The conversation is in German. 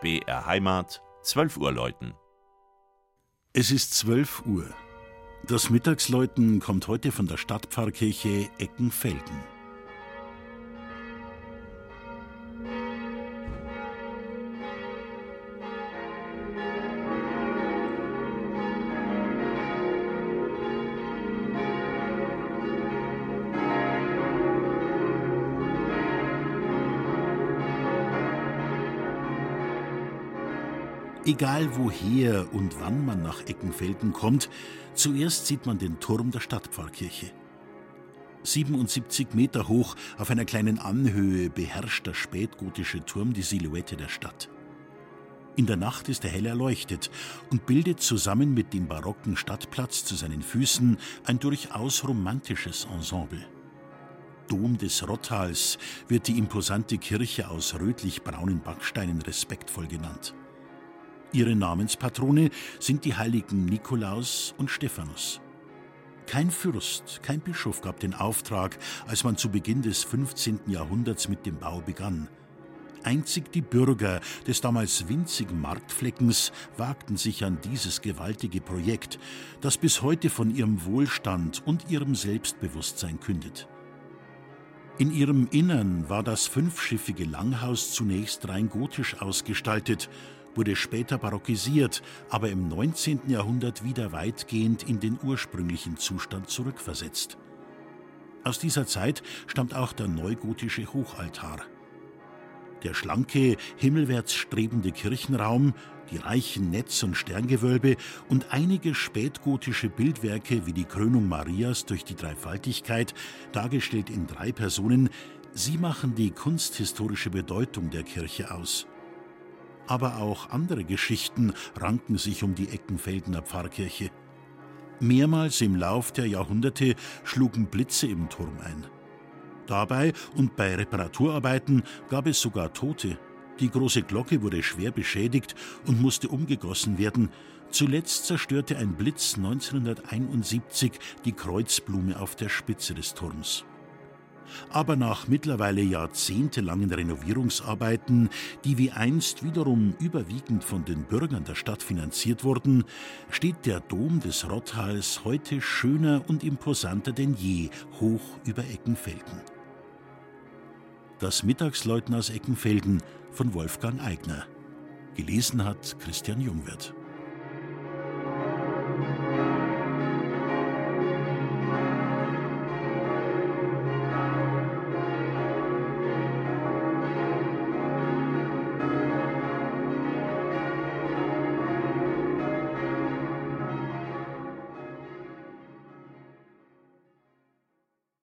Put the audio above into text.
BR Heimat, 12 Uhr läuten. Es ist 12 Uhr. Das Mittagsläuten kommt heute von der Stadtpfarrkirche Eckenfelden. Egal woher und wann man nach Eckenfelden kommt, zuerst sieht man den Turm der Stadtpfarrkirche. 77 Meter hoch auf einer kleinen Anhöhe beherrscht der spätgotische Turm die Silhouette der Stadt. In der Nacht ist er hell erleuchtet und bildet zusammen mit dem barocken Stadtplatz zu seinen Füßen ein durchaus romantisches Ensemble. Dom des Rottals wird die imposante Kirche aus rötlich-braunen Backsteinen respektvoll genannt. Ihre Namenspatrone sind die heiligen Nikolaus und Stephanus. Kein Fürst, kein Bischof gab den Auftrag, als man zu Beginn des 15. Jahrhunderts mit dem Bau begann. Einzig die Bürger des damals winzigen Marktfleckens wagten sich an dieses gewaltige Projekt, das bis heute von ihrem Wohlstand und ihrem Selbstbewusstsein kündet. In ihrem Innern war das fünfschiffige Langhaus zunächst rein gotisch ausgestaltet wurde später barockisiert, aber im 19. Jahrhundert wieder weitgehend in den ursprünglichen Zustand zurückversetzt. Aus dieser Zeit stammt auch der neugotische Hochaltar. Der schlanke, himmelwärts strebende Kirchenraum, die reichen Netz- und Sterngewölbe und einige spätgotische Bildwerke wie die Krönung Marias durch die Dreifaltigkeit, dargestellt in drei Personen, sie machen die kunsthistorische Bedeutung der Kirche aus aber auch andere Geschichten ranken sich um die Eckenfeldener Pfarrkirche. Mehrmals im Lauf der Jahrhunderte schlugen Blitze im Turm ein. Dabei und bei Reparaturarbeiten gab es sogar Tote. Die große Glocke wurde schwer beschädigt und musste umgegossen werden. Zuletzt zerstörte ein Blitz 1971 die Kreuzblume auf der Spitze des Turms. Aber nach mittlerweile jahrzehntelangen Renovierungsarbeiten, die wie einst wiederum überwiegend von den Bürgern der Stadt finanziert wurden, steht der Dom des Rotthals heute schöner und imposanter denn je hoch über Eckenfelden. Das Mittagsläuten aus Eckenfelden von Wolfgang Eigner. Gelesen hat Christian Jungwirth.